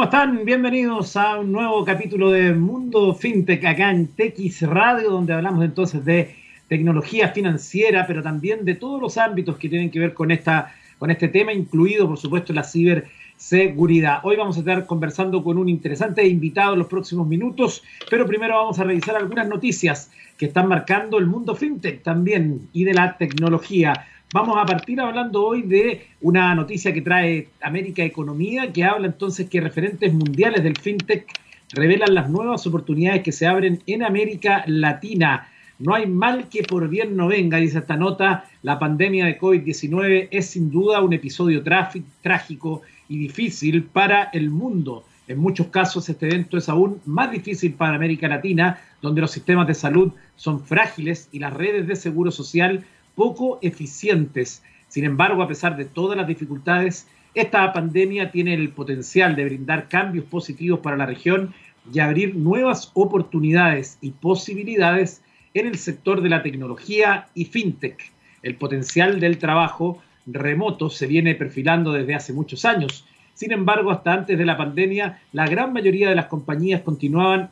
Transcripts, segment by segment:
¿Cómo están? Bienvenidos a un nuevo capítulo de Mundo FinTech acá en TX Radio, donde hablamos entonces de tecnología financiera, pero también de todos los ámbitos que tienen que ver con, esta, con este tema, incluido por supuesto la ciberseguridad. Hoy vamos a estar conversando con un interesante invitado en los próximos minutos, pero primero vamos a revisar algunas noticias que están marcando el mundo FinTech también y de la tecnología. Vamos a partir hablando hoy de una noticia que trae América Economía, que habla entonces que referentes mundiales del fintech revelan las nuevas oportunidades que se abren en América Latina. No hay mal que por bien no venga, dice esta nota. La pandemia de COVID-19 es sin duda un episodio trágico y difícil para el mundo. En muchos casos este evento es aún más difícil para América Latina, donde los sistemas de salud son frágiles y las redes de seguro social poco eficientes. Sin embargo, a pesar de todas las dificultades, esta pandemia tiene el potencial de brindar cambios positivos para la región y abrir nuevas oportunidades y posibilidades en el sector de la tecnología y fintech. El potencial del trabajo remoto se viene perfilando desde hace muchos años. Sin embargo, hasta antes de la pandemia, la gran mayoría de las compañías continuaban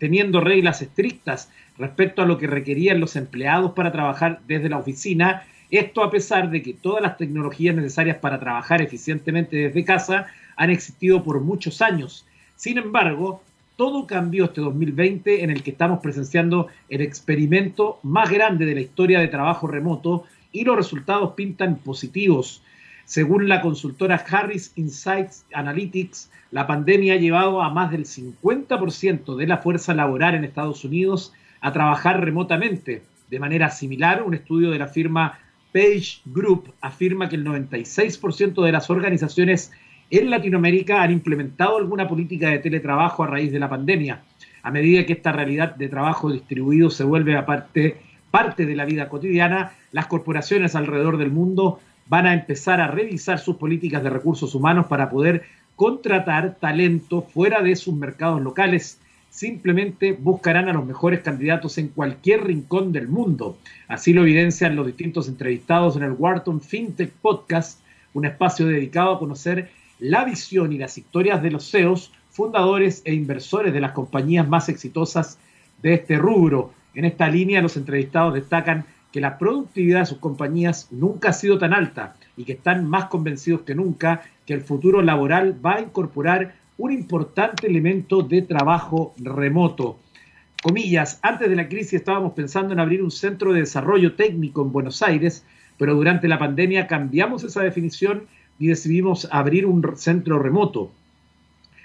teniendo reglas estrictas respecto a lo que requerían los empleados para trabajar desde la oficina. Esto a pesar de que todas las tecnologías necesarias para trabajar eficientemente desde casa han existido por muchos años. Sin embargo, todo cambió este 2020 en el que estamos presenciando el experimento más grande de la historia de trabajo remoto y los resultados pintan positivos. Según la consultora Harris Insights Analytics, la pandemia ha llevado a más del 50% de la fuerza laboral en Estados Unidos a trabajar remotamente. De manera similar, un estudio de la firma Page Group afirma que el 96% de las organizaciones en Latinoamérica han implementado alguna política de teletrabajo a raíz de la pandemia. A medida que esta realidad de trabajo distribuido se vuelve parte de la vida cotidiana, las corporaciones alrededor del mundo van a empezar a revisar sus políticas de recursos humanos para poder contratar talento fuera de sus mercados locales simplemente buscarán a los mejores candidatos en cualquier rincón del mundo. Así lo evidencian los distintos entrevistados en el Wharton FinTech Podcast, un espacio dedicado a conocer la visión y las historias de los CEOs, fundadores e inversores de las compañías más exitosas de este rubro. En esta línea, los entrevistados destacan que la productividad de sus compañías nunca ha sido tan alta y que están más convencidos que nunca que el futuro laboral va a incorporar un importante elemento de trabajo remoto. Comillas, antes de la crisis estábamos pensando en abrir un centro de desarrollo técnico en Buenos Aires, pero durante la pandemia cambiamos esa definición y decidimos abrir un centro remoto.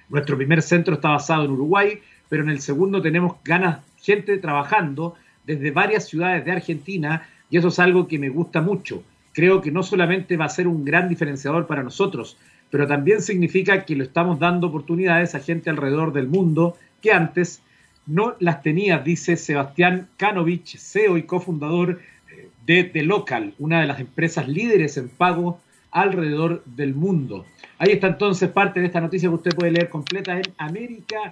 Nuestro primer centro está basado en Uruguay, pero en el segundo tenemos ganas, gente trabajando desde varias ciudades de Argentina y eso es algo que me gusta mucho. Creo que no solamente va a ser un gran diferenciador para nosotros, pero también significa que le estamos dando oportunidades a gente alrededor del mundo que antes no las tenía, dice Sebastián Kanovich, CEO y cofundador eh, de The Local, una de las empresas líderes en pago alrededor del mundo. Ahí está entonces parte de esta noticia que usted puede leer completa en América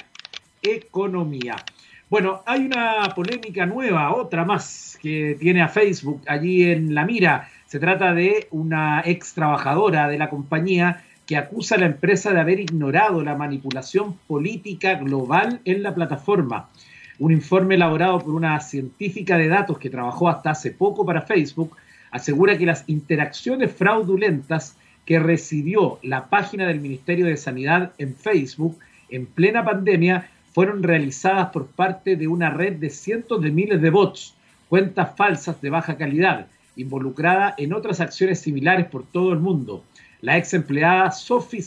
Economía. Bueno, hay una polémica nueva, otra más, que tiene a Facebook allí en la mira. Se trata de una ex trabajadora de la compañía que acusa a la empresa de haber ignorado la manipulación política global en la plataforma. Un informe elaborado por una científica de datos que trabajó hasta hace poco para Facebook asegura que las interacciones fraudulentas que recibió la página del Ministerio de Sanidad en Facebook en plena pandemia fueron realizadas por parte de una red de cientos de miles de bots, cuentas falsas de baja calidad, involucrada en otras acciones similares por todo el mundo. La ex empleada Sophie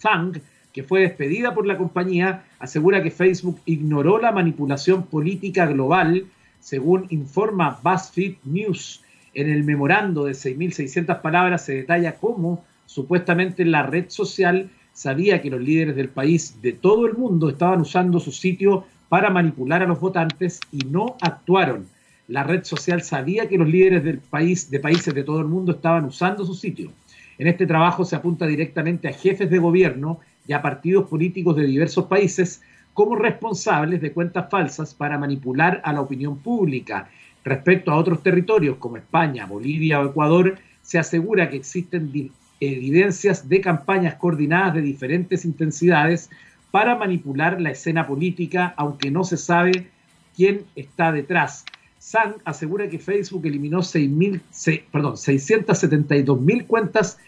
Zhang, que fue despedida por la compañía, asegura que Facebook ignoró la manipulación política global, según informa BuzzFeed News. En el memorando de 6.600 palabras se detalla cómo supuestamente la red social sabía que los líderes del país de todo el mundo estaban usando su sitio para manipular a los votantes y no actuaron. La red social sabía que los líderes del país, de países de todo el mundo estaban usando su sitio. En este trabajo se apunta directamente a jefes de gobierno y a partidos políticos de diversos países como responsables de cuentas falsas para manipular a la opinión pública. Respecto a otros territorios como España, Bolivia o Ecuador, se asegura que existen evidencias de campañas coordinadas de diferentes intensidades para manipular la escena política, aunque no se sabe quién está detrás. Sang asegura que Facebook eliminó 672 mil cuentas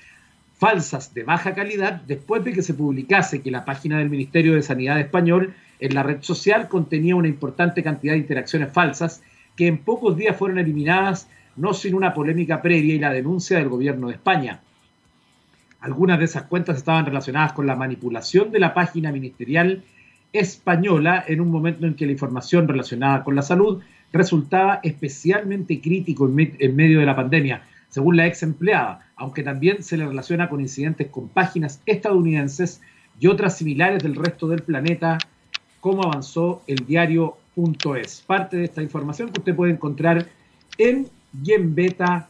falsas de baja calidad después de que se publicase que la página del Ministerio de Sanidad español en la red social contenía una importante cantidad de interacciones falsas que en pocos días fueron eliminadas, no sin una polémica previa y la denuncia del gobierno de España. Algunas de esas cuentas estaban relacionadas con la manipulación de la página ministerial española en un momento en que la información relacionada con la salud resultaba especialmente crítico en, medio de la pandemia, según la ex empleada, aunque también se le relaciona con incidentes con páginas estadounidenses y otras similares del resto del planeta, como avanzó el diario.es. Parte de esta información que usted puede encontrar en yenbeta.com.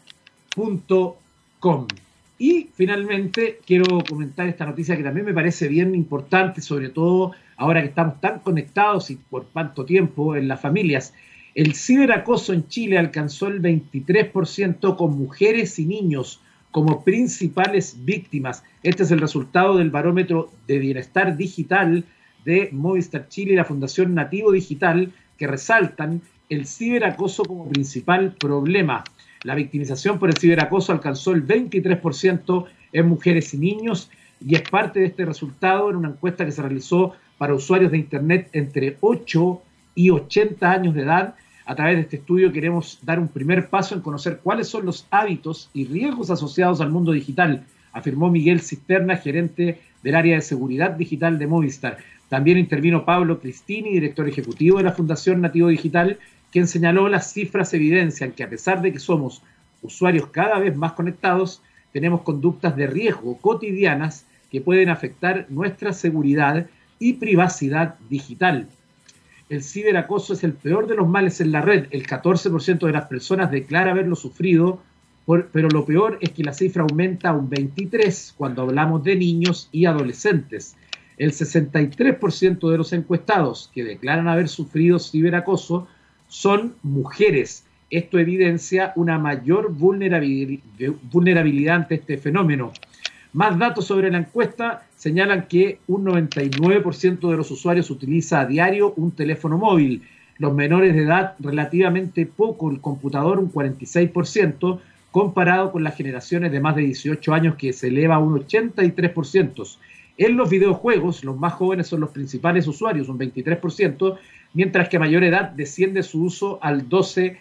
Y finalmente quiero comentar esta noticia que también me parece bien importante, sobre todo ahora que estamos tan conectados y por tanto tiempo en las familias. El ciberacoso en Chile alcanzó el 23% con mujeres y niños como principales víctimas. Este es el resultado del barómetro de bienestar digital de Movistar Chile y la Fundación Nativo Digital que resaltan el ciberacoso como principal problema. La victimización por el ciberacoso alcanzó el 23% en mujeres y niños y es parte de este resultado en una encuesta que se realizó para usuarios de Internet entre 8 y 80 años de edad. A través de este estudio queremos dar un primer paso en conocer cuáles son los hábitos y riesgos asociados al mundo digital, afirmó Miguel Cisterna, gerente del área de seguridad digital de Movistar. También intervino Pablo Cristini, director ejecutivo de la Fundación Nativo Digital, quien señaló las cifras evidencian que a pesar de que somos usuarios cada vez más conectados, tenemos conductas de riesgo cotidianas que pueden afectar nuestra seguridad y privacidad digital. El ciberacoso es el peor de los males en la red. El 14% de las personas declara haberlo sufrido, pero lo peor es que la cifra aumenta a un 23% cuando hablamos de niños y adolescentes. El 63% de los encuestados que declaran haber sufrido ciberacoso son mujeres. Esto evidencia una mayor vulnerabilidad ante este fenómeno. Más datos sobre la encuesta señalan que un 99% de los usuarios utiliza a diario un teléfono móvil. Los menores de edad relativamente poco, el computador un 46%, comparado con las generaciones de más de 18 años que se eleva a un 83%. En los videojuegos, los más jóvenes son los principales usuarios, un 23%, mientras que a mayor edad desciende su uso al 12%.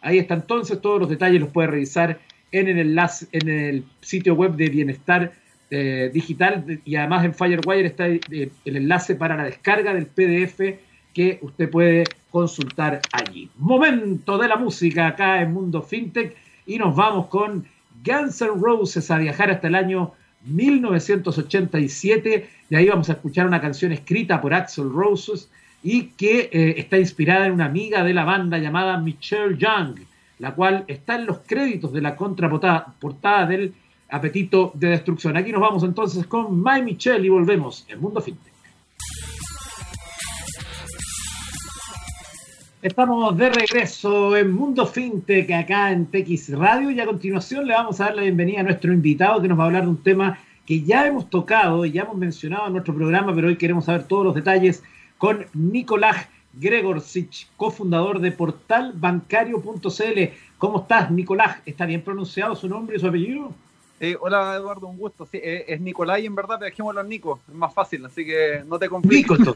Ahí está entonces, todos los detalles los puede revisar en el enlace, en el sitio web de Bienestar eh, Digital y además en Firewire está eh, el enlace para la descarga del PDF que usted puede consultar allí. Momento de la música acá en Mundo FinTech y nos vamos con Guns N' Roses a viajar hasta el año 1987 y ahí vamos a escuchar una canción escrita por Axel Roses y que eh, está inspirada en una amiga de la banda llamada Michelle Young, la cual está en los créditos de la contraportada del Apetito de Destrucción. Aquí nos vamos entonces con My Michelle y volvemos en Mundo FinTech. Estamos de regreso en Mundo FinTech acá en TX Radio y a continuación le vamos a dar la bienvenida a nuestro invitado que nos va a hablar de un tema que ya hemos tocado y ya hemos mencionado en nuestro programa, pero hoy queremos saber todos los detalles con Nicolás Gregorcich, cofundador de portalbancario.cl. ¿Cómo estás, Nicolás? ¿Está bien pronunciado su nombre y su apellido? Eh, hola, Eduardo, un gusto. Sí, eh, es Nicolás y en verdad dejémoslo en Nico, es más fácil, así que no te compliques. Nico,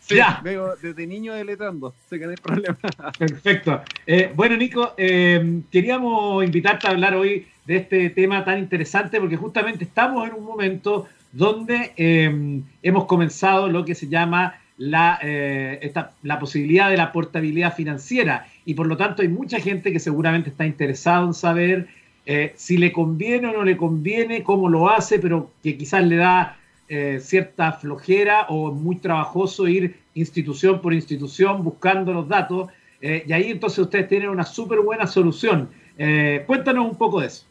sí, ya. Veo desde niño deletrando, así que no hay problema. Perfecto. Eh, bueno, Nico, queríamos invitarte a hablar hoy de este tema tan interesante porque justamente estamos en un momento donde hemos comenzado lo que se llama la, eh, la posibilidad de la portabilidad financiera y por lo tanto hay mucha gente que seguramente está interesado en saber eh, si le conviene o no le conviene, cómo lo hace, pero que quizás le da eh, cierta flojera o muy trabajoso ir institución por institución buscando los datos y ahí entonces ustedes tienen una súper buena solución. cuéntanos un poco de eso.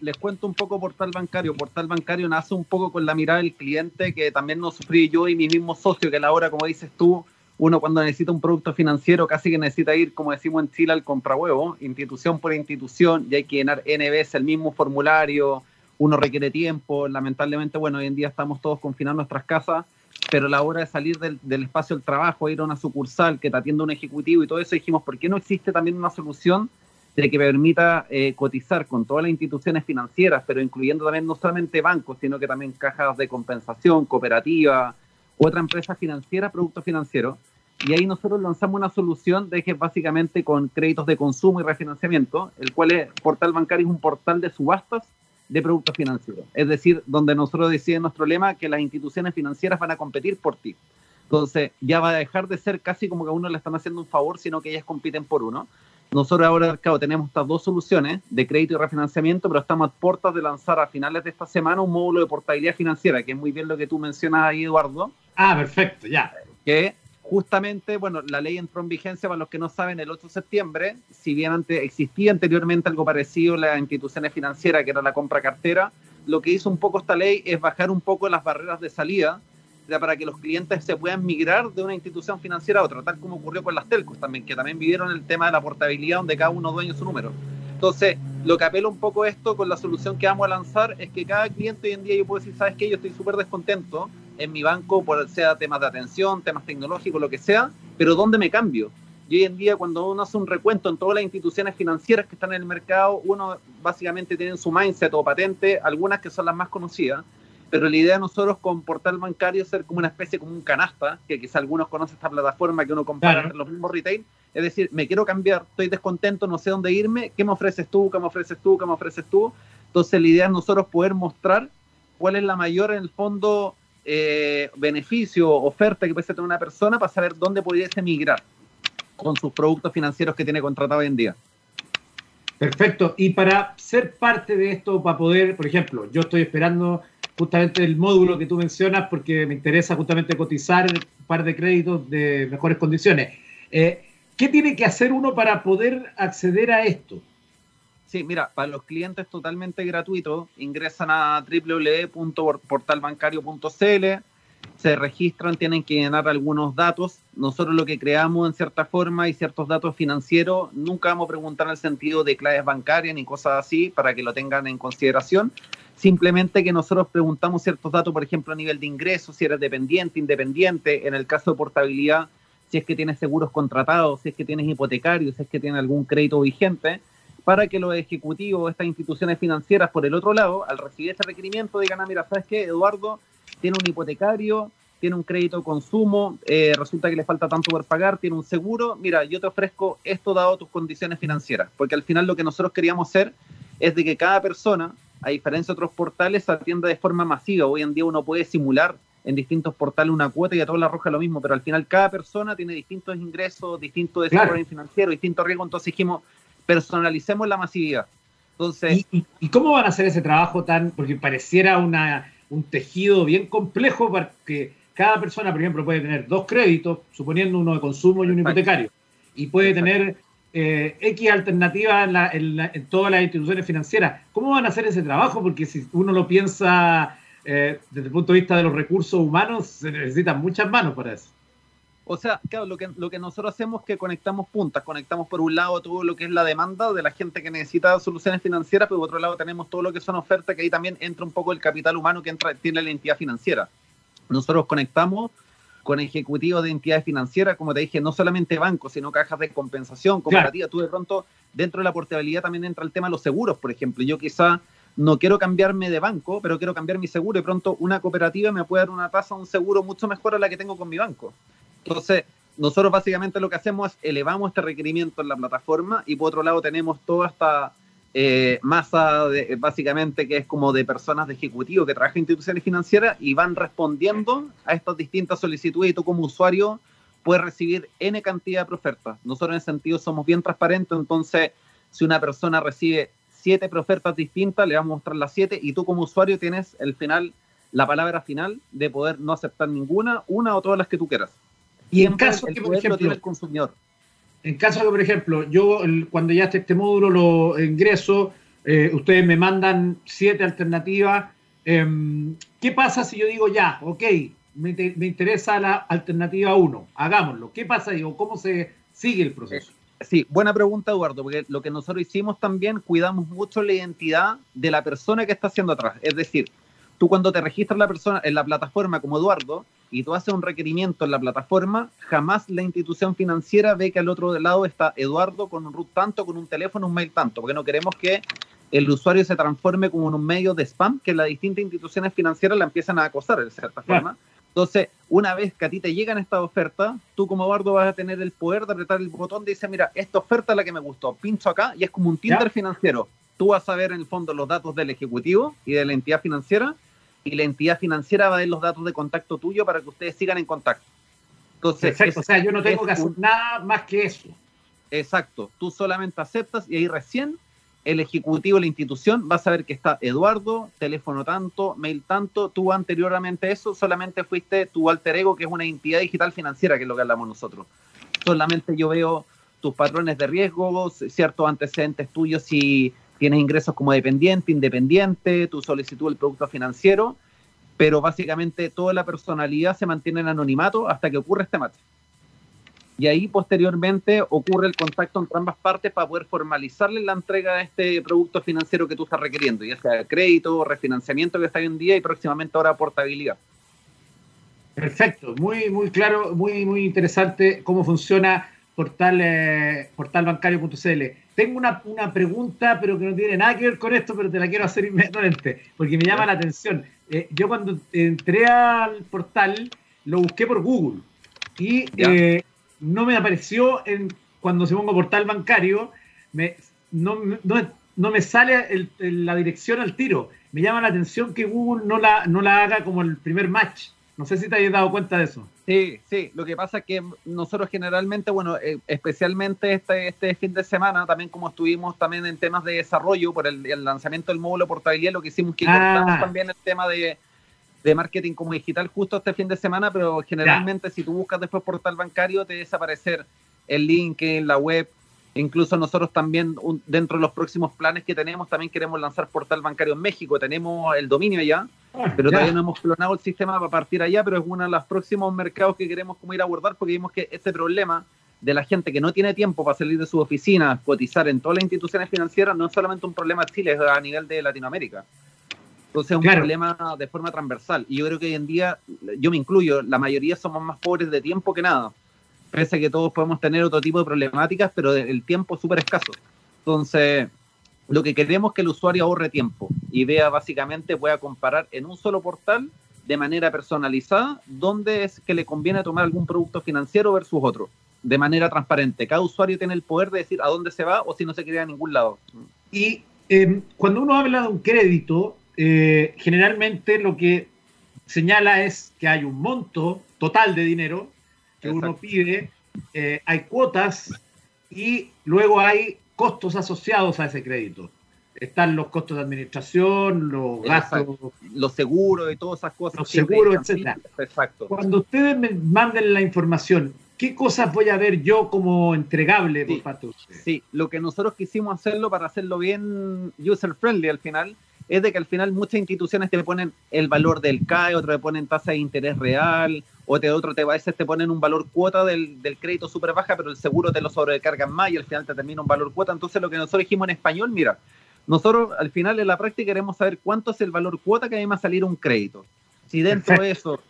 Les, cuento un poco Portal Bancario. Portal Bancario nace un poco con la mirada del cliente que también nos sufrí yo y mi mismo socio, que a la hora, como dices tú, uno cuando necesita un producto financiero casi que necesita ir, como decimos en Chile, al comprahuevo, institución por institución, y hay que llenar N veces el mismo formulario, uno requiere tiempo, lamentablemente, bueno, hoy en día estamos todos confinados en nuestras casas, pero a la hora de salir del, espacio del trabajo, ir a una sucursal que te atienda un ejecutivo y todo eso, dijimos, ¿por qué no existe también una solución de que permita eh, cotizar con todas las instituciones financieras, pero incluyendo también no solamente bancos, sino que también cajas de compensación, cooperativa, otra empresa financiera, productos financieros? Y ahí nosotros lanzamos una solución de que básicamente con créditos de consumo y refinanciamiento, el cual es Portal Bancario es un portal de subastas de productos financieros. Es decir, donde nosotros decimos nuestro lema que las instituciones financieras van a competir por ti. Entonces, ya va a dejar de ser casi como que a uno le están haciendo un favor, sino que ellas compiten por uno. Nosotros ahora, mercado, tenemos estas dos soluciones de crédito y refinanciamiento, pero estamos a puertas de lanzar a finales de esta semana un módulo de portabilidad financiera, que es muy bien lo que tú mencionas ahí, Eduardo. Ah, perfecto, ya. Que justamente, bueno, la ley entró en vigencia, para los que no saben, el 8 de septiembre, si bien antes, existía anteriormente algo parecido en las instituciones financieras, que era la compra cartera, lo que hizo un poco esta ley es bajar un poco las barreras de salida para que los clientes se puedan migrar de una institución financiera a otra, tal como ocurrió con las telcos también, que también vivieron el tema de la portabilidad donde cada uno dueño su número. Entonces, lo que apela un poco esto con la solución que vamos a lanzar es que cada cliente hoy en día yo puedo decir, ¿sabes qué? Yo estoy súper descontento en mi banco, por sea temas de atención, temas tecnológicos, lo que sea, pero ¿dónde me cambio? Y hoy en día cuando uno hace un recuento en todas las instituciones financieras que están en el mercado, uno básicamente tiene su mindset o patente, algunas que son las más conocidas, pero la idea de nosotros con portal bancario es ser como una especie, como un canasta, que quizá algunos conocen esta plataforma que uno compara en los mismos retail, es decir, me quiero cambiar, estoy descontento, no sé dónde irme, ¿qué me ofreces tú? ¿Qué me ofreces tú? ¿Qué me ofreces tú? Entonces la idea es nosotros poder mostrar cuál es la mayor en el fondo eh, beneficio, oferta que puede tener una persona para saber dónde pudiese migrar con sus productos financieros que tiene contratado hoy en día. Perfecto. Y para ser parte de esto, para poder, por ejemplo, yo estoy esperando justamente el módulo que tú mencionas porque me interesa justamente cotizar un par de créditos de mejores condiciones. Eh, ¿Qué tiene que hacer uno para poder acceder a esto? Sí, mira, para los clientes totalmente gratuito, ingresan a www.portalbancario.cl, se registran, tienen que llenar algunos datos. Nosotros lo que creamos en cierta forma y ciertos datos financieros, nunca vamos a preguntar en el sentido de claves bancarias ni cosas así para que lo tengan en consideración. Simplemente que nosotros preguntamos ciertos datos, por ejemplo, a nivel de ingresos, si eres dependiente, independiente, en el caso de portabilidad, si es que tienes seguros contratados, si es que tienes hipotecarios, si es que tienes algún crédito vigente para que los ejecutivos de estas instituciones financieras, por el otro lado, al recibir ese requerimiento, digan, ah, mira, ¿sabes qué? Eduardo tiene un hipotecario, tiene un crédito de consumo, eh, resulta que le falta tanto por pagar, tiene un seguro, mira, yo te ofrezco esto dado tus condiciones financieras, porque al final lo que nosotros queríamos hacer es de que cada persona, a diferencia de otros portales, atienda de forma masiva. Hoy en día uno puede simular en distintos portales una cuota y a toda la roja lo mismo, pero al final cada persona tiene distintos ingresos, distintos desarrollos financieros, distintos riesgos, entonces dijimos, personalicemos la masividad. Entonces, ¿Y, cómo van a hacer ese trabajo tan, porque pareciera una, un tejido bien complejo para que cada persona, por ejemplo, puede tener dos créditos, suponiendo uno de consumo y un hipotecario, y puede tener eh, X alternativas en, todas las instituciones financieras. ¿Cómo van a hacer ese trabajo? Porque si uno lo piensa eh, desde el punto de vista de los recursos humanos, se necesitan muchas manos para eso. O sea, claro, lo que, lo que nosotros hacemos es que conectamos puntas, conectamos por un lado todo lo que es la demanda de la gente que necesita soluciones financieras, pero por otro lado tenemos todo lo que son ofertas, que ahí también entra un poco el capital humano que entra, tiene la entidad financiera. Nosotros conectamos con ejecutivos de entidades financieras, como te dije, no solamente bancos, sino cajas de compensación, cooperativa. Tú de pronto, dentro de la portabilidad también entra el tema de los seguros, por ejemplo. Yo quizá no quiero cambiarme de banco, pero quiero cambiar mi seguro y pronto una cooperativa me puede dar una tasa, un seguro mucho mejor a la que tengo con mi banco. Entonces, nosotros básicamente lo que hacemos es elevamos este requerimiento en la plataforma y por otro lado tenemos toda esta eh, masa de, básicamente que es como de personas de ejecutivo que trabajan en instituciones financieras y van respondiendo a estas distintas solicitudes y tú como usuario puedes recibir N cantidad de ofertas. Nosotros en ese sentido somos bien transparentes, entonces si una persona recibe siete ofertas distintas, le vamos a mostrar las siete y tú como usuario tienes el final, la palabra final de poder no aceptar ninguna, una o todas las que tú quieras. Y en caso que, por ejemplo, el consumidor. En caso que, por ejemplo, yo cuando ya este, este módulo lo ingreso, eh, ustedes me mandan siete alternativas. Em, ¿Qué pasa si yo digo ya, ok, me, interesa la alternativa 1. Hagámoslo. ¿Qué pasa, digo? ¿Cómo se sigue el proceso? Sí, buena pregunta, Eduardo, porque lo que nosotros hicimos también, cuidamos mucho la identidad de la persona que está haciendo atrás. Es decir, tú cuando te registras la persona en la plataforma como Eduardo y tú haces un requerimiento en la plataforma, jamás la institución financiera ve que al otro lado está Eduardo con un root tanto, con un teléfono, un mail tanto, porque no queremos que el usuario se transforme como en un medio de spam que las distintas instituciones financieras la empiezan a acosar de cierta forma. Entonces, una vez que a ti te llegan estas ofertas, tú como Bardo vas a tener el poder de apretar el botón de decir, mira, esta oferta es la que me gustó, pincho acá y es como un Tinder financiero. Tú vas a ver en el fondo los datos del ejecutivo y de la entidad financiera y la entidad financiera va a ver los datos de contacto tuyo para que ustedes sigan en contacto. Entonces, o sea, yo no tengo que hacer nada más que eso. Exacto, tú solamente aceptas y ahí recién el ejecutivo, la institución, va a saber que está Eduardo, teléfono tanto, mail tanto, tú anteriormente eso solamente fuiste tu alter ego, que es una entidad digital financiera, que es lo que hablamos nosotros. Solamente yo veo tus patrones de riesgo, ciertos antecedentes tuyos si tienes ingresos como dependiente, independiente, tu solicitud del producto financiero, pero básicamente toda la personalidad se mantiene en anonimato hasta que ocurre este match y ahí posteriormente ocurre el contacto entre ambas partes para poder formalizarle la entrega de este producto financiero que tú estás requiriendo, ya sea crédito, refinanciamiento que está hoy en día y próximamente ahora portabilidad. Perfecto, muy, muy claro, muy, muy interesante cómo funciona portal, eh, portalbancario.cl. Tengo una, una, pregunta, pero que no tiene nada que ver con esto, pero te la quiero hacer inmediatamente, porque me llama la atención. Eh, yo cuando entré al portal, lo busqué por Google y eh, no me apareció en, cuando se pongo portal bancario, me, no, me sale la dirección al tiro. Me llama la atención que Google no la, no la haga como el primer match. No sé si te hayas dado cuenta de eso. Sí, sí. Lo que pasa es que nosotros generalmente, bueno, eh, especialmente este, este fin de semana, también como estuvimos también en temas de desarrollo por el, lanzamiento del módulo portabilidad, lo que hicimos que ah. también el tema de, de marketing como digital justo este fin de semana, pero generalmente si tú buscas después portal bancario te desaparecer el link en la web. Incluso nosotros también, dentro de los próximos planes que tenemos, también queremos lanzar portal bancario en México. Tenemos el dominio allá, ah, pero todavía no hemos clonado el sistema para partir allá, pero es uno de los próximos mercados que queremos como ir a abordar porque vimos que este problema de la gente que no tiene tiempo para salir de su oficina, cotizar en todas las instituciones financieras, no es solamente un problema de Chile, es a nivel de Latinoamérica. Entonces es un problema de forma transversal. Y yo creo que hoy en día, yo me incluyo, la mayoría somos más pobres de tiempo que nada. Pese a que todos podemos tener otro tipo de problemáticas, pero el tiempo es súper escaso. Entonces, lo que queremos es que el usuario ahorre tiempo y vea básicamente, pueda comparar en un solo portal de manera personalizada dónde es que le conviene tomar algún producto financiero versus otro, de manera transparente. Cada usuario tiene el poder de decir a dónde se va o si no se quiere a ningún lado. Y eh, cuando uno habla de un crédito, eh, generalmente lo que señala es que hay un monto total de dinero que uno pide, eh, hay cuotas y luego hay costos asociados a ese crédito. Están los costos de administración, los gastos. Los seguros y todas esas cosas. Los seguros, etc. Exacto. Cuando ustedes me manden la información, ¿qué cosas voy a ver yo como entregable por parte de ustedes? Sí, lo que nosotros quisimos hacerlo para hacerlo bien user friendly al final es de que al final muchas instituciones te ponen el valor del CAE, otro te ponen tasa de interés real, o te, otro te, a veces te ponen un valor cuota del, crédito súper baja, pero el seguro te lo sobrecargan más y al final te termina un valor cuota. Entonces lo que nosotros dijimos en español, mira, nosotros al final en la práctica queremos saber cuánto es el valor cuota que hay más salir un crédito. Si dentro de eso,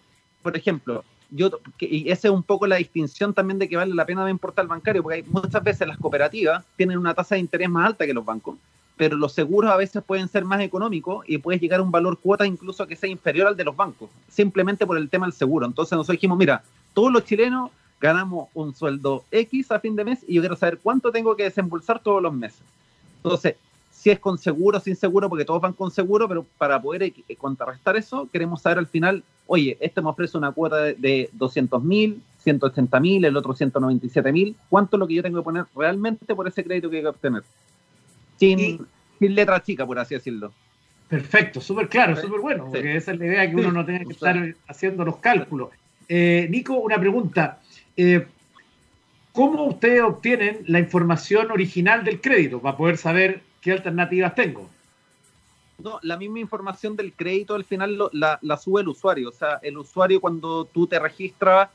por ejemplo, yo, y esa es un poco la distinción también de que vale la pena ver portal bancario, porque hay, muchas veces las cooperativas tienen una tasa de interés más alta que los bancos pero los seguros a veces pueden ser más económicos y puedes llegar a un valor cuota incluso que sea inferior al de los bancos, simplemente por el tema del seguro. Entonces nosotros dijimos, mira, todos los chilenos ganamos un sueldo X a fin de mes y yo quiero saber cuánto tengo que desembolsar todos los meses. Entonces, si es con seguro, sin seguro, porque todos van con seguro, pero para poder eh, contrarrestar eso, queremos saber al final, oye, este me ofrece una cuota de, 200 mil, 180 mil, el otro 197 mil, ¿cuánto es lo que yo tengo que poner realmente por ese crédito que hay que obtener? Sin, letra chica, por así decirlo. Perfecto, súper claro, súper bueno, porque esa es la idea que uno no tenga que estar haciendo los cálculos. Eh, Nico, una pregunta. Eh, ¿Cómo ustedes obtienen la información original del crédito para poder saber qué alternativas tengo? No, la misma información del crédito al final la, sube el usuario. O sea, el usuario cuando tú te registras,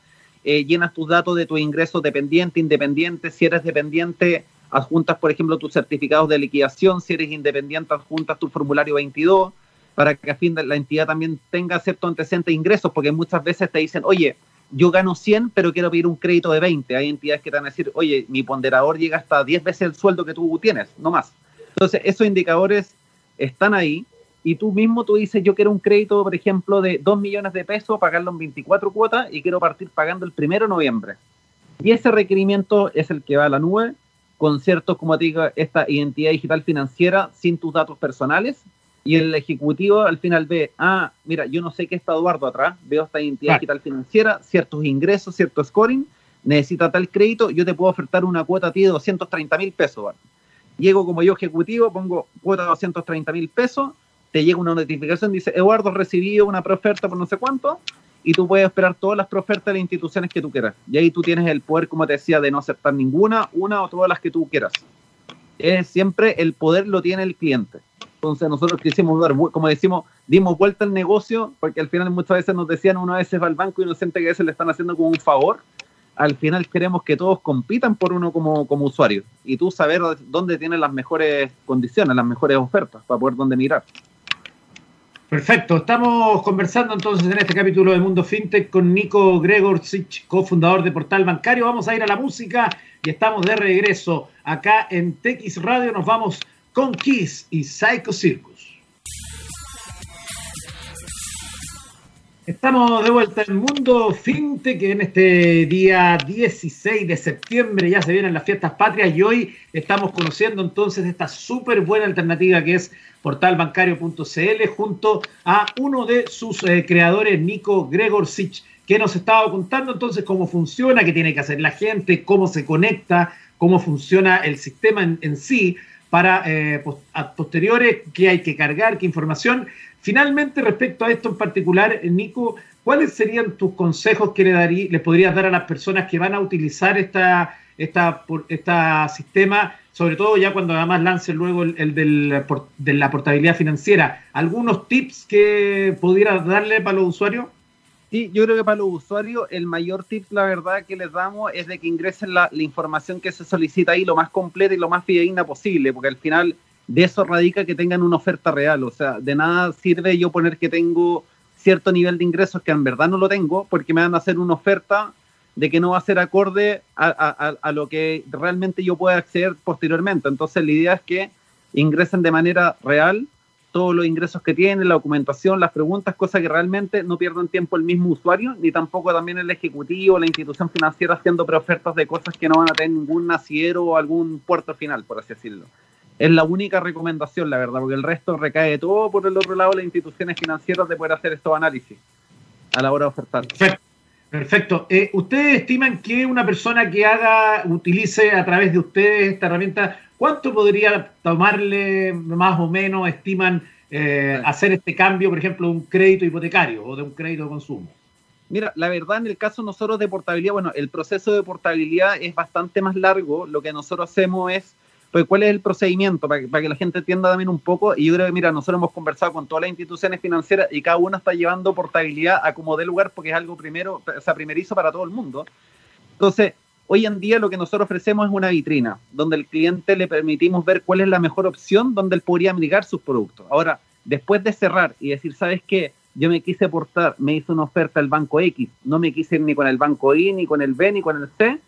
eh, llenas tus datos de tu ingreso dependiente, independiente. Si eres dependiente, adjuntas, por ejemplo, tus certificados de liquidación. Si eres independiente, adjuntas tu formulario 22 para que a fin de la entidad también tenga cierto antecedente de ingresos, porque muchas veces te dicen, oye, yo gano 100, pero quiero pedir un crédito de 20. Hay entidades que te van a decir, oye, mi ponderador llega hasta 10 veces el sueldo que tú tienes, no más. Entonces, esos indicadores están ahí y tú mismo tú dices, yo quiero un crédito, por ejemplo, de 2 millones de pesos, pagarlo en 24 cuotas y quiero partir pagando el primero de noviembre. Y ese requerimiento es el que va a la nube con ciertos, como te digo, esta identidad digital financiera sin tus datos personales y el ejecutivo al final ve, ah, mira, yo no sé qué está Eduardo atrás, veo esta identidad digital financiera, ciertos ingresos, cierto scoring, necesita tal crédito, yo te puedo ofertar una cuota a ti de 230 mil pesos. Llego como yo ejecutivo, pongo cuota de 230 mil pesos, te llega una notificación, dice, Eduardo recibido una proferta por no sé cuánto, y tú puedes esperar todas las profertas de las instituciones que tú quieras. Y ahí tú tienes el poder, como te decía, de no aceptar ninguna, una o todas las que tú quieras. Es siempre el poder lo tiene el cliente. Entonces nosotros quisimos dar, como decimos, dimos vuelta al negocio, porque al final muchas veces nos decían, una vez va al banco y uno siente que a veces le están haciendo como un favor. Al final queremos que todos compitan por uno como, como usuario y tú saber dónde tienen las mejores condiciones, las mejores ofertas para poder dónde mirar. Perfecto, estamos conversando entonces en este capítulo de Mundo FinTech con Nico Gregorczyk, cofundador de Portal Bancario. Vamos a ir a la música y estamos de regreso acá en TX Radio. Nos vamos con Kiss y Psycho Circus. Estamos de vuelta en Mundo Fintech en este día 16 de septiembre, ya se vienen las fiestas patrias y hoy estamos conociendo entonces esta súper buena alternativa que es portalbancario.cl junto a uno de sus eh, creadores, Nico Gregorcic, que nos estaba contando entonces cómo funciona, qué tiene que hacer la gente, cómo se conecta, cómo funciona el sistema en sí para eh, posteriores, qué hay que cargar, qué información. Finalmente, respecto a esto en particular, Nico, ¿cuáles serían tus consejos que le, darí, le podrías dar a las personas que van a utilizar esta, esta, sistema, sobre todo ya cuando además lance luego el, del, de la portabilidad financiera? ¿Algunos tips que pudieras darle para los usuarios? Sí, yo creo que para los usuarios el mayor tip, la verdad, que les damos es de que ingresen la, información que se solicita ahí lo más completa y lo más fidedigna posible, porque al final de eso radica que tengan una oferta real. O sea, de nada sirve yo poner que tengo cierto nivel de ingresos que en verdad no lo tengo, porque me van a hacer una oferta de que no va a ser acorde a, a lo que realmente yo pueda acceder posteriormente. Entonces la idea es que ingresen de manera real todos los ingresos que tiene, la documentación, las preguntas, cosas que realmente no pierdan tiempo el mismo usuario, ni tampoco también el ejecutivo, la institución financiera haciendo preofertas de cosas que no van a tener ningún nacimiento o algún puerto final, por así decirlo. Es la única recomendación, la verdad, porque el resto recae todo por el otro lado las instituciones financieras de poder hacer estos análisis a la hora de ofertar. Perfecto. Eh, ¿Ustedes estiman que una persona que haga, utilice a través de ustedes esta herramienta, cuánto podría tomarle más o menos, estiman, eh, hacer este cambio, por ejemplo, de un crédito hipotecario o de un crédito de consumo? Mira, la verdad, en el caso nosotros de portabilidad, bueno, el proceso de portabilidad es bastante más largo. Lo que nosotros hacemos es pues cuál es el procedimiento para que, la gente entienda también un poco. Y yo creo que, mira, nosotros hemos conversado con todas las instituciones financieras y cada una está llevando portabilidad a como de lugar porque es algo primero, o sea, primerizo para todo el mundo. Entonces, hoy en día lo que nosotros ofrecemos es una vitrina donde el cliente le permitimos ver cuál es la mejor opción donde él podría migrar sus productos. Ahora, después de cerrar y decir, ¿sabes qué? Yo me quise portar, me hizo una oferta el banco X, no me quise ir ni con el banco Y, ni con el B, ni con el C,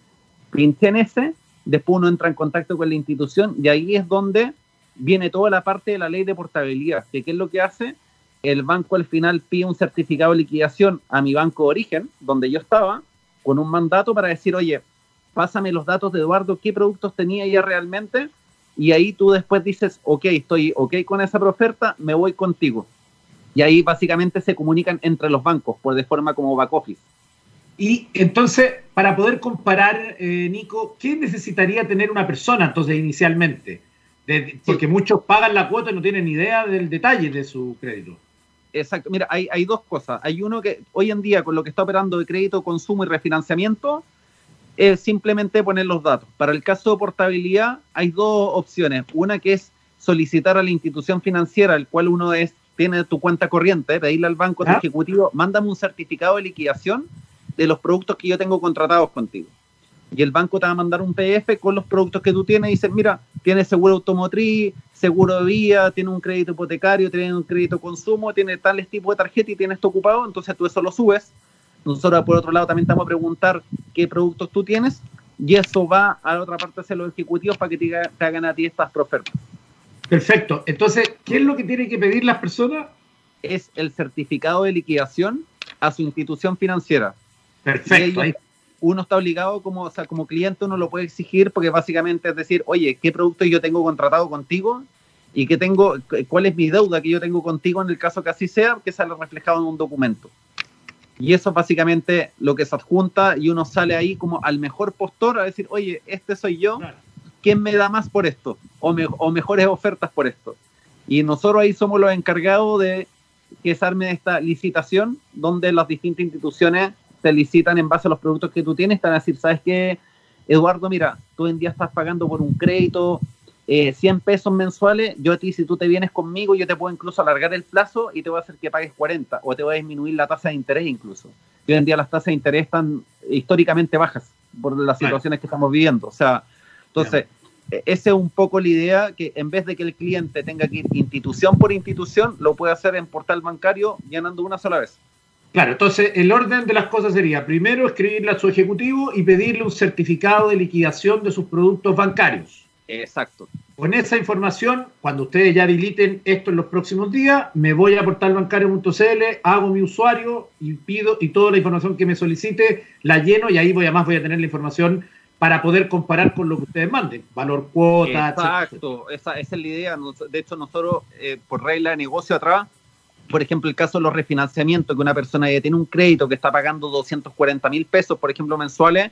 pinché en ese después uno entra en contacto con la institución y ahí es donde viene toda la parte de la ley de portabilidad, que qué es lo que hace, el banco al final pide un certificado de liquidación a mi banco de origen, donde yo estaba, con un mandato para decir, oye, pásame los datos de Eduardo, qué productos tenía ya realmente, y ahí tú después dices, ok, estoy ok con esa oferta, me voy contigo. Y ahí básicamente se comunican entre los bancos, por de forma como back office. Y entonces, para poder comparar, eh, Nico, ¿qué necesitaría tener una persona entonces inicialmente? porque muchos pagan la cuota y no tienen idea del detalle de su crédito. Exacto, mira, hay, hay dos cosas. Hay uno que hoy en día con lo que está operando de crédito, consumo y refinanciamiento, es simplemente poner los datos. Para el caso de portabilidad hay dos opciones. Una que es solicitar a la institución financiera, al cual uno es, tiene tu cuenta corriente, pedirle al banco de ejecutivo, mándame un certificado de liquidación de los productos que yo tengo contratados contigo. Y el banco te va a mandar un PDF con los productos que tú tienes y dices, mira, tienes seguro automotriz, seguro de vía, tiene un crédito hipotecario, tiene un crédito consumo, tiene tales tipos de tarjeta y tienes esto ocupado, entonces tú eso lo subes. Nosotros por otro lado también te vamos a preguntar qué productos tú tienes y eso va a la otra parte hacia los ejecutivos para que te, hagan a ti estas profertas. Perfecto. Entonces, ¿qué es lo que tienen que pedir las personas? Es el certificado de liquidación a su institución financiera. Perfecto. uno está obligado como, o sea, como cliente, uno lo puede exigir porque básicamente es decir, oye, ¿qué producto yo tengo contratado contigo? ¿Y qué tengo, cuál es mi deuda que yo tengo contigo en el caso que así sea? Que sale reflejado en un documento. Y eso es básicamente lo que se adjunta y uno sale ahí como al mejor postor a decir, oye, este soy yo, ¿quién me da más por esto? O, o mejores ofertas por esto. Y nosotros ahí somos los encargados de que se arme esta licitación donde las distintas instituciones te licitan en base a los productos que tú tienes, están a decir, ¿sabes qué? Eduardo, mira, tú en día estás pagando por un crédito 100 eh, pesos mensuales, yo a ti, si tú te vienes conmigo, yo te puedo incluso alargar el plazo y te voy a hacer que pagues 40 o te voy a disminuir la tasa de interés incluso. Hoy en día las tasas de interés están históricamente bajas por las situaciones que estamos viviendo. O sea, entonces, e-, esa es un poco la idea, que en vez de que el cliente tenga que ir institución por institución, lo puede hacer en portal bancario llenando una sola vez. Claro, entonces el orden de las cosas sería primero escribirle a su ejecutivo y pedirle un certificado de liquidación de sus productos bancarios. Exacto. Con esa información, cuando ustedes ya habiliten esto en los próximos días, me voy a portalbancario.cl, hago mi usuario y pido y toda la información que me solicite la lleno y ahí voy además voy a tener la información para poder comparar con lo que ustedes manden, valor cuota. Exacto, esa, esa, es la idea. De hecho, nosotros eh, por regla de negocio atrás, por ejemplo, el caso de los refinanciamientos, que una persona tiene un crédito que está pagando 240 mil pesos, por ejemplo, mensuales,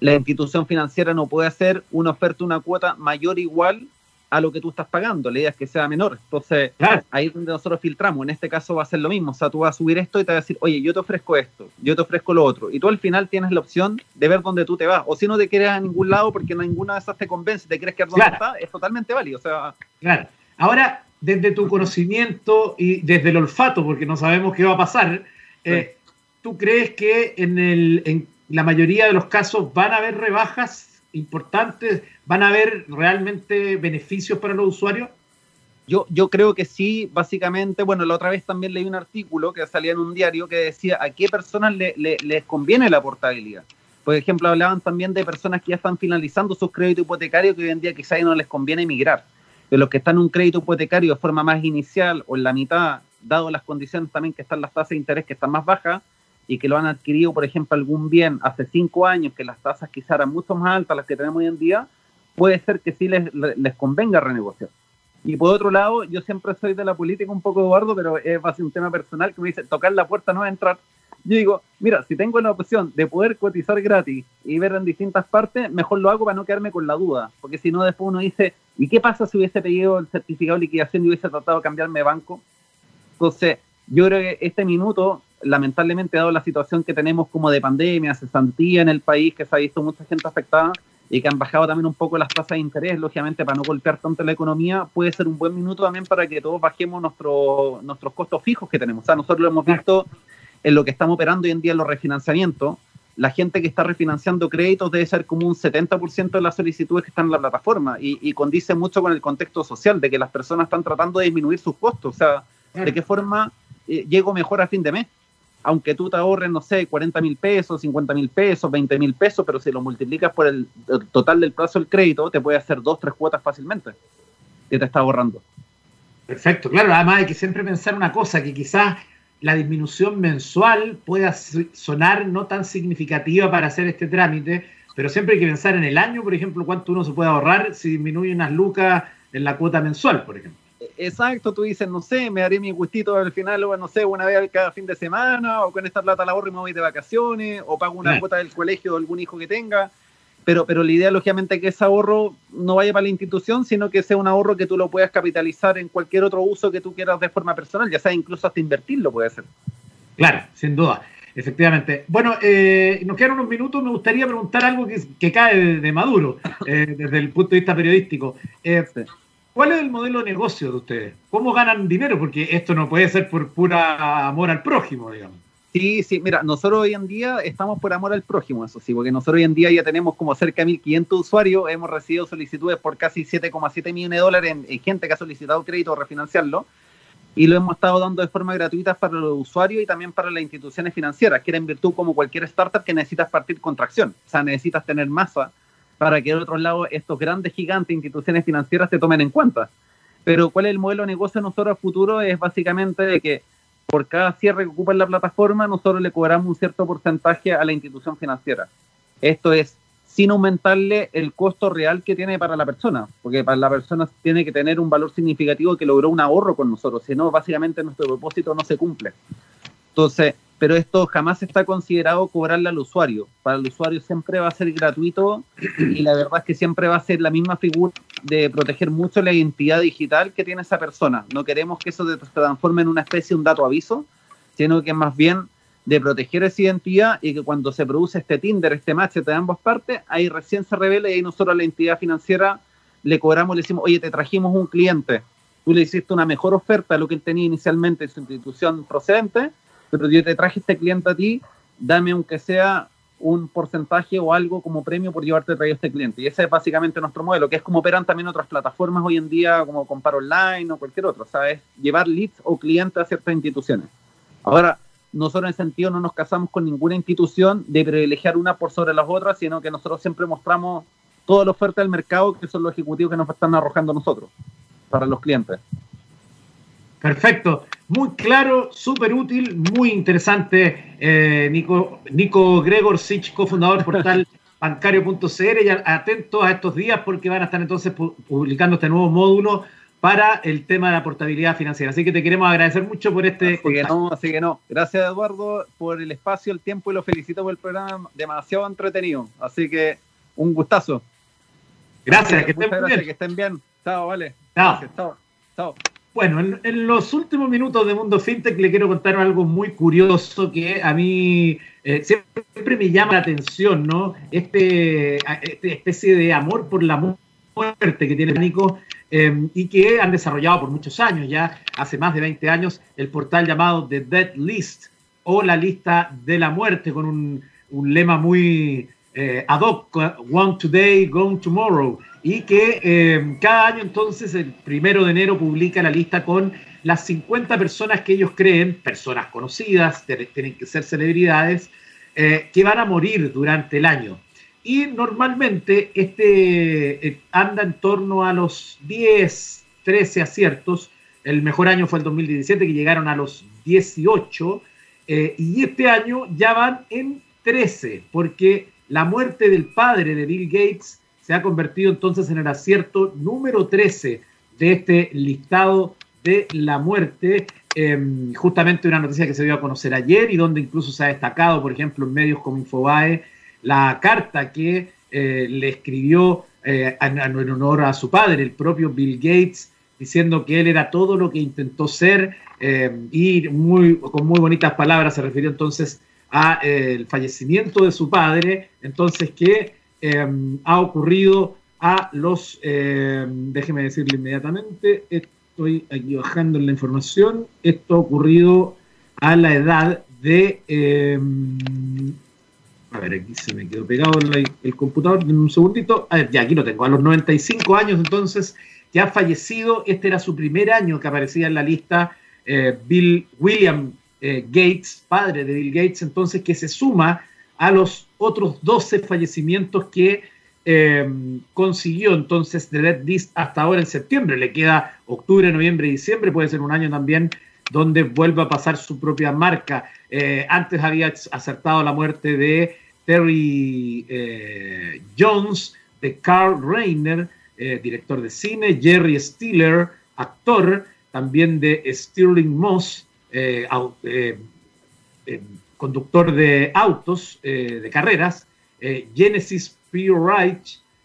la institución financiera no puede hacer una oferta, una cuota mayor o igual a lo que tú estás pagando. La idea es que sea menor. Entonces, ahí es donde nosotros filtramos. En este caso va a ser lo mismo. O sea, tú vas a subir esto y te vas a decir, oye, yo te ofrezco esto, yo te ofrezco lo otro. Y tú al final tienes la opción de ver dónde tú te vas. O si no te quieres a ningún lado porque ninguna de esas te convence, te crees que dónde está, es totalmente válido. O sea, claro. Ahora, desde tu conocimiento y desde el olfato, porque no sabemos qué va a pasar, eh, ¿tú crees que en, el, en la mayoría de los casos van a haber rebajas importantes? ¿Van a haber realmente beneficios para los usuarios? Yo, yo creo que sí, básicamente, bueno, la otra vez también leí un artículo que salía en un diario que decía a qué personas le, les conviene la portabilidad. Por ejemplo, hablaban también de personas que ya están finalizando sus créditos hipotecarios que hoy en día quizás no les conviene emigrar. De los que están en un crédito hipotecario de forma más inicial o en la mitad, dado las condiciones también que están las tasas de interés que están más bajas, y que lo han adquirido, por ejemplo, algún bien hace cinco años, que las tasas quizás eran mucho más altas las que tenemos hoy en día, puede ser que sí les, les convenga renegociar. Y por otro lado, yo siempre soy de la política un poco gordo, pero es un tema personal que me dice, tocar la puerta no es entrar. Yo digo, mira, si tengo la opción de poder cotizar gratis y ver en distintas partes, mejor lo hago para no quedarme con la duda. Porque si no, después uno dice, ¿y qué pasa si hubiese pedido el certificado de liquidación y hubiese tratado de cambiarme de banco? Entonces, yo creo que este minuto lamentablemente, dado la situación que tenemos como de pandemia, cesantía en el país, que se ha visto mucha gente afectada y que han bajado también un poco las tasas de interés, lógicamente, para no golpear tanto la economía, puede ser un buen minuto también para que todos bajemos nuestro, nuestros costos fijos que tenemos. O sea, nosotros lo hemos visto en lo que estamos operando hoy en día en los refinanciamientos. La gente que está refinanciando créditos debe ser como un 70% de las solicitudes que están en la plataforma y, y condice mucho con el contexto social de que las personas están tratando de disminuir sus costos. O sea, de qué forma eh, llego mejor a fin de mes aunque tú te ahorres, no sé, 40 mil pesos, 50 mil pesos, 20 mil pesos, pero si lo multiplicas por el, total del plazo del crédito, te puede hacer dos, tres cuotas fácilmente que te está ahorrando. Perfecto, claro, además hay que siempre pensar una cosa, que quizás la disminución mensual pueda sonar no tan significativa para hacer este trámite, pero siempre hay que pensar en el año, por ejemplo, cuánto uno se puede ahorrar si disminuye unas lucas en la cuota mensual, por ejemplo exacto, tú dices, no sé, me haré mi gustito al final, o no sé, una vez cada fin de semana, o con esta plata la ahorro y me voy de vacaciones, o pago una cuota del colegio de algún hijo que tenga. Pero, pero la idea, lógicamente, es que ese ahorro no vaya para la institución, sino que sea un ahorro que tú lo puedas capitalizar en cualquier otro uso que tú quieras de forma personal, ya sea incluso hasta invertirlo puede ser. Claro, sin duda. Efectivamente. Bueno, eh, nos quedan unos minutos. Me gustaría preguntar algo que, cae de, Maduro, eh, desde el punto de vista periodístico. Eh, ¿Cuál es el modelo de negocio de ustedes? ¿Cómo ganan dinero? Porque esto no puede ser por pura amor al prójimo, digamos. Sí, sí, mira, nosotros hoy en día estamos por amor al prójimo, eso sí, porque nosotros hoy en día ya tenemos como cerca de 1.500 usuarios, hemos recibido solicitudes por casi 7,7 millones de dólares en, gente que ha solicitado crédito o refinanciarlo, y lo hemos estado dando de forma gratuita para los usuarios y también para las instituciones financieras, que en virtud como cualquier startup que necesitas partir con tracción, o sea, necesitas tener masa para que de otro lado estos grandes gigantes instituciones financieras te tomen en cuenta. Pero ¿cuál es el modelo de negocio de nosotros a futuro? Es básicamente de que por cada cierre que ocupa en la plataforma, nosotros le cobramos un cierto porcentaje a la institución financiera. Esto es sin aumentarle el costo real que tiene para la persona, porque para la persona tiene que tener un valor significativo que logró un ahorro con nosotros, si no, básicamente nuestro propósito no se cumple. Entonces, pero esto jamás está considerado cobrarle al usuario. Para el usuario siempre va a ser gratuito y la verdad es que siempre va a ser la misma figura de proteger mucho la identidad digital que tiene esa persona. No queremos que eso se transforme en una especie de un dato aviso, sino que más bien de proteger esa identidad y que cuando se produce este Tinder, este match de ambas partes, ahí recién se revela y ahí nosotros a la entidad financiera le cobramos, le decimos, oye, te trajimos un cliente, tú le hiciste una mejor oferta de lo que él tenía inicialmente en su institución procedente, pero yo te traje este cliente a ti, dame aunque sea un porcentaje o algo como premio por llevarte traído este cliente. Y ese es básicamente nuestro modelo, que es como operan también otras plataformas hoy en día, como Compar Online o cualquier otro, ¿sabes? Llevar leads o clientes a ciertas instituciones. Ahora, nosotros en ese sentido no nos casamos con ninguna institución de privilegiar una por sobre las otras, sino que nosotros siempre mostramos toda la oferta del mercado, que son los ejecutivos que nos están arrojando nosotros, para los clientes. Perfecto, muy claro, súper útil, muy interesante, eh, Nico, Nico Gregor Sich, cofundador del portal bancario.cr, y atentos a estos días porque van a estar entonces publicando este nuevo módulo para el tema de la portabilidad financiera. Así que te queremos agradecer mucho por este. Así que no, así que no. Gracias, Eduardo, por el espacio, el tiempo y lo felicito por el programa demasiado entretenido. Así que un gustazo. Gracias, que estén bien. Que estén bien. Chao, vale. Chao. chao. Chao. Bueno, en, los últimos minutos de Mundo FinTech le quiero contar algo muy curioso que a mí eh, siempre me llama la atención, ¿no? Este, este, especie de amor por la muerte que tiene Nico em, y que han desarrollado por muchos años, ya hace más de 20 años, el portal llamado The Dead List o la lista de la muerte con un, lema muy eh, ad hoc, One Today, Gone Tomorrow y que eh, cada año entonces, el primero de enero, publica la lista con las 50 personas que ellos creen, personas conocidas, tienen que ser celebridades, eh, que van a morir durante el año. Y normalmente este eh, anda en torno a los 10, 13 aciertos. El mejor año fue el 2017, que llegaron a los 18. y este año ya van en 13, porque la muerte del padre de Bill Gates se ha convertido entonces en el acierto número 13 de este listado de la muerte. Em, justamente una noticia que se dio a conocer ayer y donde incluso se ha destacado, por ejemplo, en medios como Infobae, la carta que eh, le escribió eh, en, honor a su padre, el propio Bill Gates, diciendo que él era todo lo que intentó ser em, y muy, con muy bonitas palabras se refirió entonces al eh, fallecimiento de su padre, entonces que Em, ha ocurrido a los, em, déjeme decirle inmediatamente, estoy aquí bajando en la información, esto ha ocurrido a la edad de, em, a ver, aquí se me quedó pegado el, computador, en un segundito, ya aquí lo tengo, a los 95 años entonces, ya fallecido, este era su primer año que aparecía en la lista, eh, Bill William eh, Gates, padre de Bill Gates, entonces que se suma a los otros 12 fallecimientos que eh, consiguió entonces de Dead List hasta ahora en septiembre. Le queda octubre, noviembre y diciembre, puede ser un año también donde vuelva a pasar su propia marca. Eh, antes había acertado la muerte de Terry eh, Jones, de Carl Reiner, director de cine, Jerry Stiller, actor, también de Stirling Moss, conductor de autos, eh, de carreras, eh, Genesis P. Wright,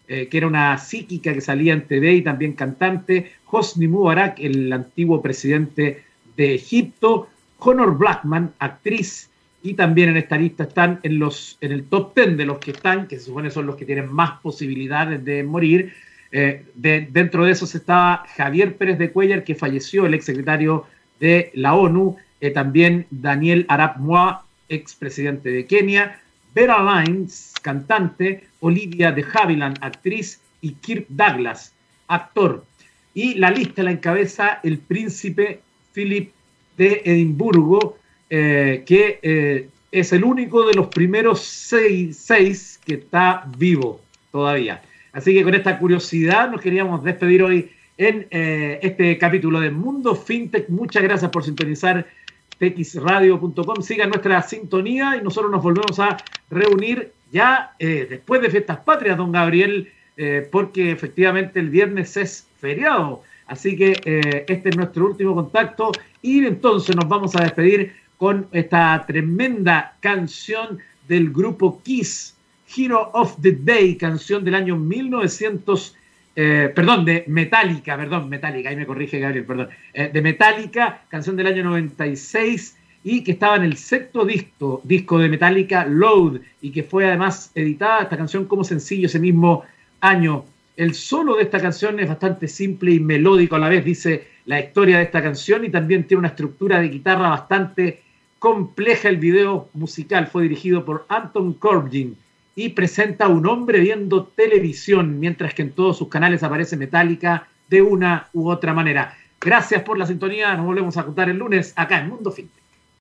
eh, que era una psíquica que salía en TV y también cantante, Hosni Mubarak, el antiguo presidente de Egipto, Honor Blackman, actriz, y también en esta lista están en, los, en el top 10 de los que están, que se supone son los que tienen más posibilidades de morir, dentro de esos estaba Javier Pérez de Cuellar, que falleció, el exsecretario de la ONU, también Daniel Arap Moi, expresidente de Kenia, Vera Lyons, cantante, Olivia de Havilland, actriz, y Kirk Douglas, actor. Y la lista la encabeza el príncipe Philip de Edimburgo, eh, que eh, es el único de los primeros seis, que está vivo todavía. Así que con esta curiosidad nos queríamos despedir hoy en eh, este capítulo de Mundo FinTech. Muchas gracias por sintonizar txradio.com. Sigan nuestra sintonía y nosotros nos volvemos a reunir ya después de Fiestas Patrias, don Gabriel, porque efectivamente el viernes es feriado. Así que este es nuestro último contacto y entonces nos vamos a despedir con esta tremenda canción del grupo Kiss, Hero of the Day, canción del año 1900, eh, perdón, de Metallica, perdón, Metallica, ahí me corrige Gabriel, perdón, eh, de Metallica, canción del año 96 y que estaba en el sexto disco, disco de Metallica, Load, y que fue además editada esta canción como sencillo ese mismo año. El solo de esta canción es bastante simple y melódico a la vez, dice la historia de esta canción, y también tiene una estructura de guitarra bastante compleja el video musical. Fue dirigido por Anton Corbijn y presenta a un hombre viendo televisión, mientras que en todos sus canales aparece Metallica de una u otra manera. Gracias por la sintonía. Nos volvemos a contar el lunes acá en Mundo Fintech.